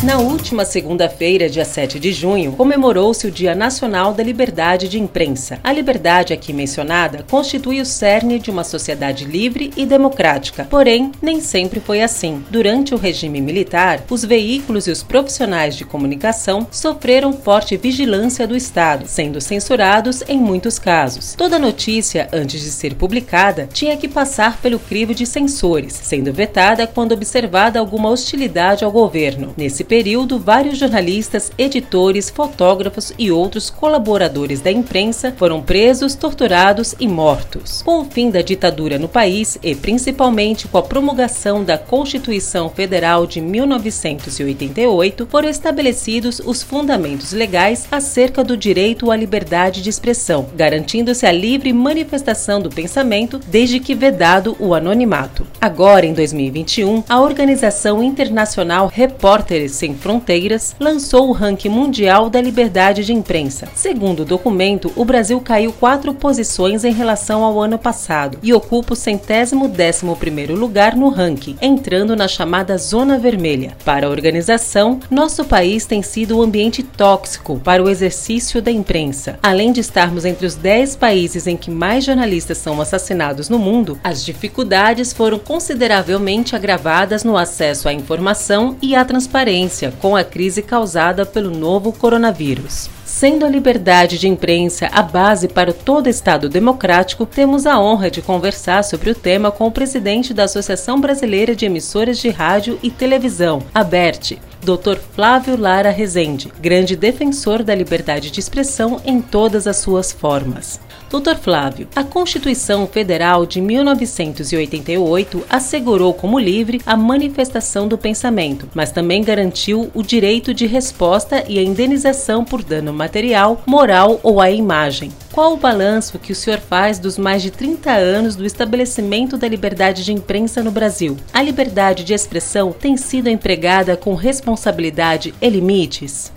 Na última segunda-feira, dia 7 de junho, comemorou-se o Dia Nacional da Liberdade de Imprensa. A liberdade aqui mencionada constitui o cerne de uma sociedade livre e democrática. Porém, nem sempre foi assim. Durante o regime militar, os veículos e os profissionais de comunicação sofreram forte vigilância do Estado, sendo censurados em muitos casos. Toda notícia, antes de ser publicada, tinha que passar pelo crivo de censores, sendo vetada quando observada alguma hostilidade ao governo. Nesse período, vários jornalistas, editores, fotógrafos e outros colaboradores da imprensa foram presos, torturados e mortos. Com o fim da ditadura no país e principalmente com a promulgação da Constituição Federal de 1988, foram estabelecidos os fundamentos legais acerca do direito à liberdade de expressão, garantindo-se a livre manifestação do pensamento desde que vedado o anonimato. Agora, em 2021, a Organização Internacional Repórteres sem Fronteiras lançou o ranking mundial da liberdade de imprensa. Segundo o documento, o Brasil caiu quatro posições em relação ao ano passado e ocupa o centésimo décimo primeiro lugar no ranking, entrando na chamada zona vermelha. Para a organização, nosso país tem sido um ambiente tóxico para o exercício da imprensa. Além de estarmos entre os 10 países em que mais jornalistas são assassinados no mundo, as dificuldades foram consideravelmente agravadas no acesso à informação e à transparência com a crise causada pelo novo coronavírus. Sendo a liberdade de imprensa a base para todo Estado democrático, temos a honra de conversar sobre o tema com o presidente da Associação Brasileira de Emissoras de Rádio e Televisão, a BERT, Dr. Flávio Lara Rezende, grande defensor da liberdade de expressão em todas as suas formas. Dr. Flávio, a Constituição Federal de 1988 assegurou como livre a manifestação do pensamento, mas também garantiu o direito de resposta e a indenização por dano material, moral ou à imagem. Qual o balanço que o senhor faz dos mais de 30 anos do estabelecimento da liberdade de imprensa no Brasil? A liberdade de expressão tem sido empregada com responsabilidade e limites?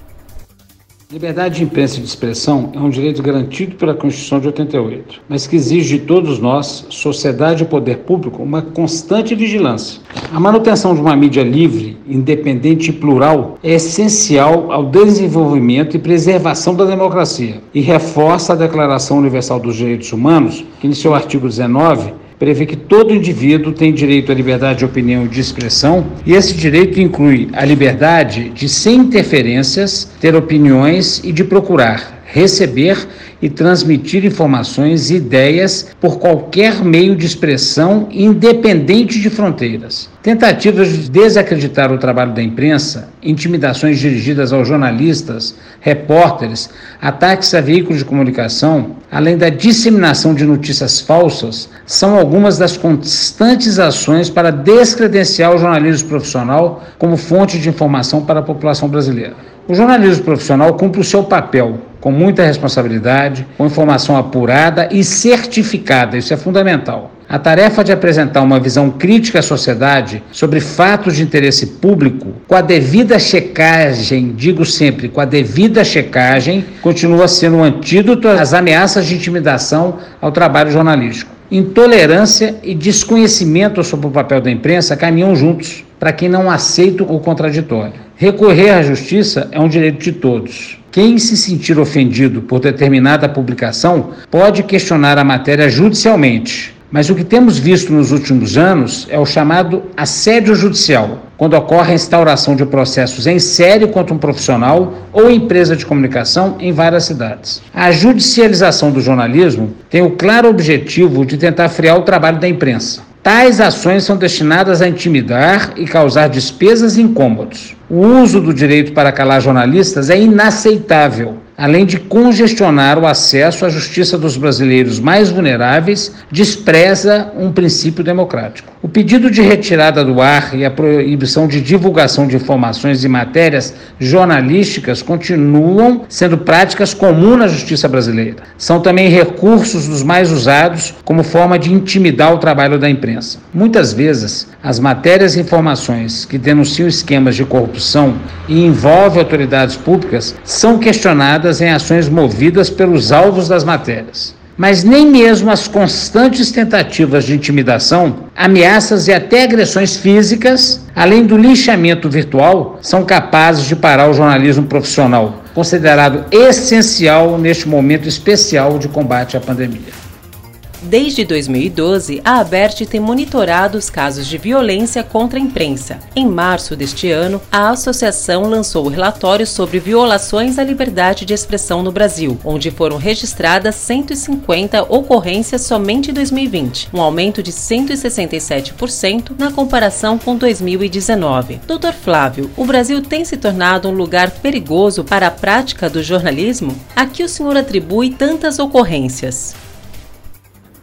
Liberdade de imprensa e de expressão é um direito garantido pela Constituição de 88, mas que exige de todos nós, sociedade e poder público, uma constante vigilância. A manutenção de uma mídia livre, independente e plural é essencial ao desenvolvimento e preservação da democracia e reforça a Declaração Universal dos Direitos Humanos, que em seu artigo 19 prevê que todo indivíduo tem direito à liberdade de opinião e de expressão, e esse direito inclui a liberdade de, sem interferências, ter opiniões e de procurar, receber e transmitir informações e ideias por qualquer meio de expressão, independente de fronteiras. Tentativas de desacreditar o trabalho da imprensa, intimidações dirigidas aos jornalistas, repórteres, ataques a veículos de comunicação, além da disseminação de notícias falsas, são algumas das constantes ações para descredenciar o jornalismo profissional como fonte de informação para a população brasileira. O jornalismo profissional cumpre o seu papel com muita responsabilidade, com informação apurada e certificada, isso é fundamental. A tarefa de apresentar uma visão crítica à sociedade sobre fatos de interesse público, com a devida checagem, digo sempre, com a devida checagem, continua sendo um antídoto às ameaças de intimidação ao trabalho jornalístico. Intolerância e desconhecimento sobre o papel da imprensa caminham juntos para quem não aceita o contraditório. Recorrer à justiça é um direito de todos. Quem se sentir ofendido por determinada publicação pode questionar a matéria judicialmente. Mas o que temos visto nos últimos anos é o chamado assédio judicial, quando ocorre a instauração de processos em série contra um profissional ou empresa de comunicação em várias cidades. A judicialização do jornalismo tem o claro objetivo de tentar frear o trabalho da imprensa. Tais ações são destinadas a intimidar e causar despesas e incômodos. O uso do direito para calar jornalistas é inaceitável além de congestionar o acesso à justiça dos brasileiros mais vulneráveis, despreza um princípio democrático. O pedido de retirada do ar e a proibição de divulgação de informações e matérias jornalísticas continuam sendo práticas comuns na justiça brasileira. São também recursos dos mais usados como forma de intimidar o trabalho da imprensa. Muitas vezes, as matérias e informações que denunciam esquemas de corrupção e envolvem autoridades públicas são questionadas em ações movidas pelos alvos das matérias. Mas nem mesmo as constantes tentativas de intimidação, ameaças e até agressões físicas, além do linchamento virtual, são capazes de parar o jornalismo profissional, considerado essencial neste momento especial de combate à pandemia. Desde 2012, a ABERT tem monitorado os casos de violência contra a imprensa. Em março deste ano, a associação lançou o relatório sobre violações à liberdade de expressão no Brasil, onde foram registradas 150 ocorrências somente em 2020, um aumento de 167% na comparação com 2019. Dr. Flávio, o Brasil tem se tornado um lugar perigoso para a prática do jornalismo? A que o senhor atribui tantas ocorrências?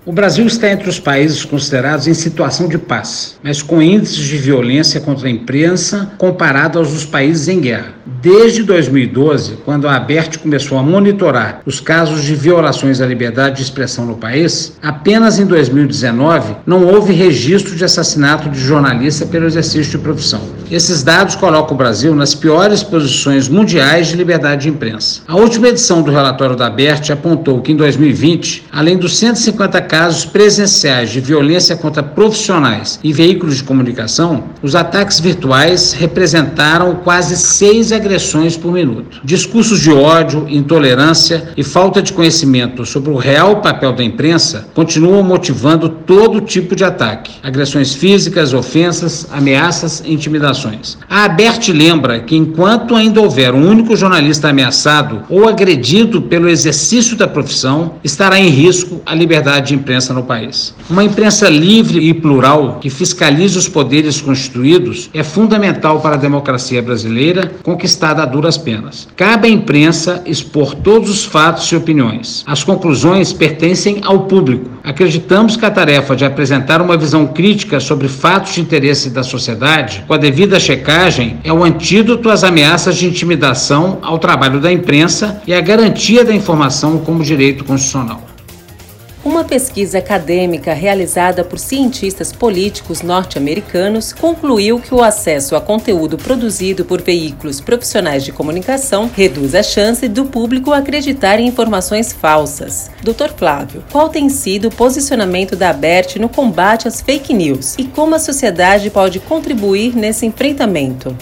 O Brasil está entre os países considerados em situação de paz, mas com índices de violência contra a imprensa comparado aos dos países em guerra. Desde 2012, quando a ABERT começou a monitorar os casos de violações à liberdade de expressão no país, apenas em 2019 não houve registro de assassinato de jornalista pelo exercício de profissão. Esses dados colocam o Brasil nas piores posições mundiais de liberdade de imprensa. A última edição do relatório da ABERT apontou que em 2020, além dos 150 casos casos presenciais de violência contra profissionais e veículos de comunicação, os ataques virtuais representaram quase seis agressões por minuto. Discursos de ódio, intolerância e falta de conhecimento sobre o real papel da imprensa continuam motivando todo tipo de ataque: agressões físicas, ofensas, ameaças e intimidações. A ABERT lembra que enquanto ainda houver um único jornalista ameaçado ou agredido pelo exercício da profissão, estará em risco a liberdade de imprensa imprensa no país. Uma imprensa livre e plural que fiscalize os poderes constituídos é fundamental para a democracia brasileira, conquistada a duras penas. Cabe à imprensa expor todos os fatos e opiniões. As conclusões pertencem ao público. Acreditamos que a tarefa de apresentar uma visão crítica sobre fatos de interesse da sociedade, com a devida checagem, é o antídoto às ameaças de intimidação ao trabalho da imprensa e a garantia da informação como direito constitucional. Uma pesquisa acadêmica realizada por cientistas políticos norte-americanos concluiu que o acesso a conteúdo produzido por veículos profissionais de comunicação reduz a chance do público acreditar em informações falsas. Dr. Flávio, qual tem sido o posicionamento da ABERT no combate às fake news e como a sociedade pode contribuir nesse enfrentamento?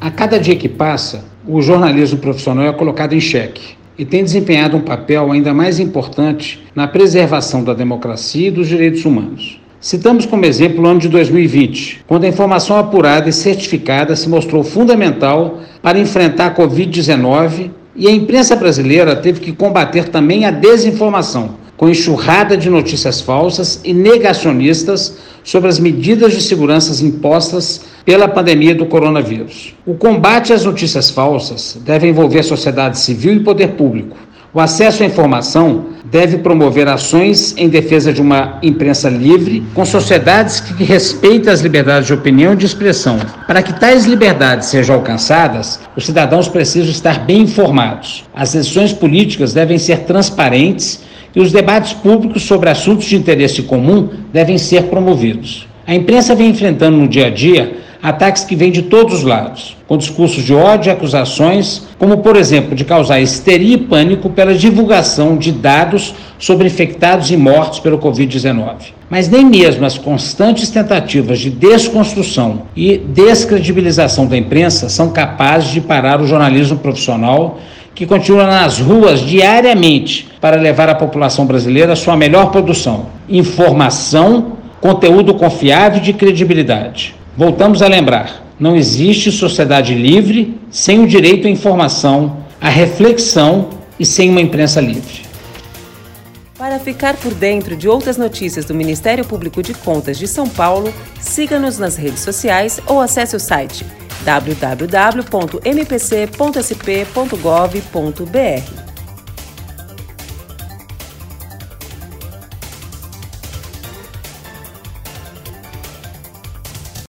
A cada dia que passa, o jornalismo profissional é colocado em xeque e tem desempenhado um papel ainda mais importante na preservação da democracia e dos direitos humanos. Citamos como exemplo o ano de 2020, quando a informação apurada e certificada se mostrou fundamental para enfrentar a Covid-19 e a imprensa brasileira teve que combater também a desinformação, com enxurrada de notícias falsas e negacionistas sobre as medidas de segurança impostas pela pandemia do coronavírus. O combate às notícias falsas deve envolver a sociedade civil e poder público. O acesso à informação deve promover ações em defesa de uma imprensa livre, com sociedades que respeitem as liberdades de opinião e de expressão. Para que tais liberdades sejam alcançadas, os cidadãos precisam estar bem informados. As decisões políticas devem ser transparentes e os debates públicos sobre assuntos de interesse comum devem ser promovidos. A imprensa vem enfrentando no dia a dia ataques que vêm de todos os lados, com discursos de ódio e acusações, como por exemplo de causar histeria e pânico pela divulgação de dados sobre infectados e mortos pelo Covid-19. Mas nem mesmo as constantes tentativas de desconstrução e descredibilização da imprensa são capazes de parar o jornalismo profissional que continua nas ruas diariamente para levar à população brasileira sua melhor produção: informação, conteúdo confiável e de credibilidade. Voltamos a lembrar: não existe sociedade livre sem o direito à informação, à reflexão e sem uma imprensa livre. Para ficar por dentro de outras notícias do Ministério Público de Contas de São Paulo, siga-nos nas redes sociais ou acesse o site www.mpc.sp.gov.br.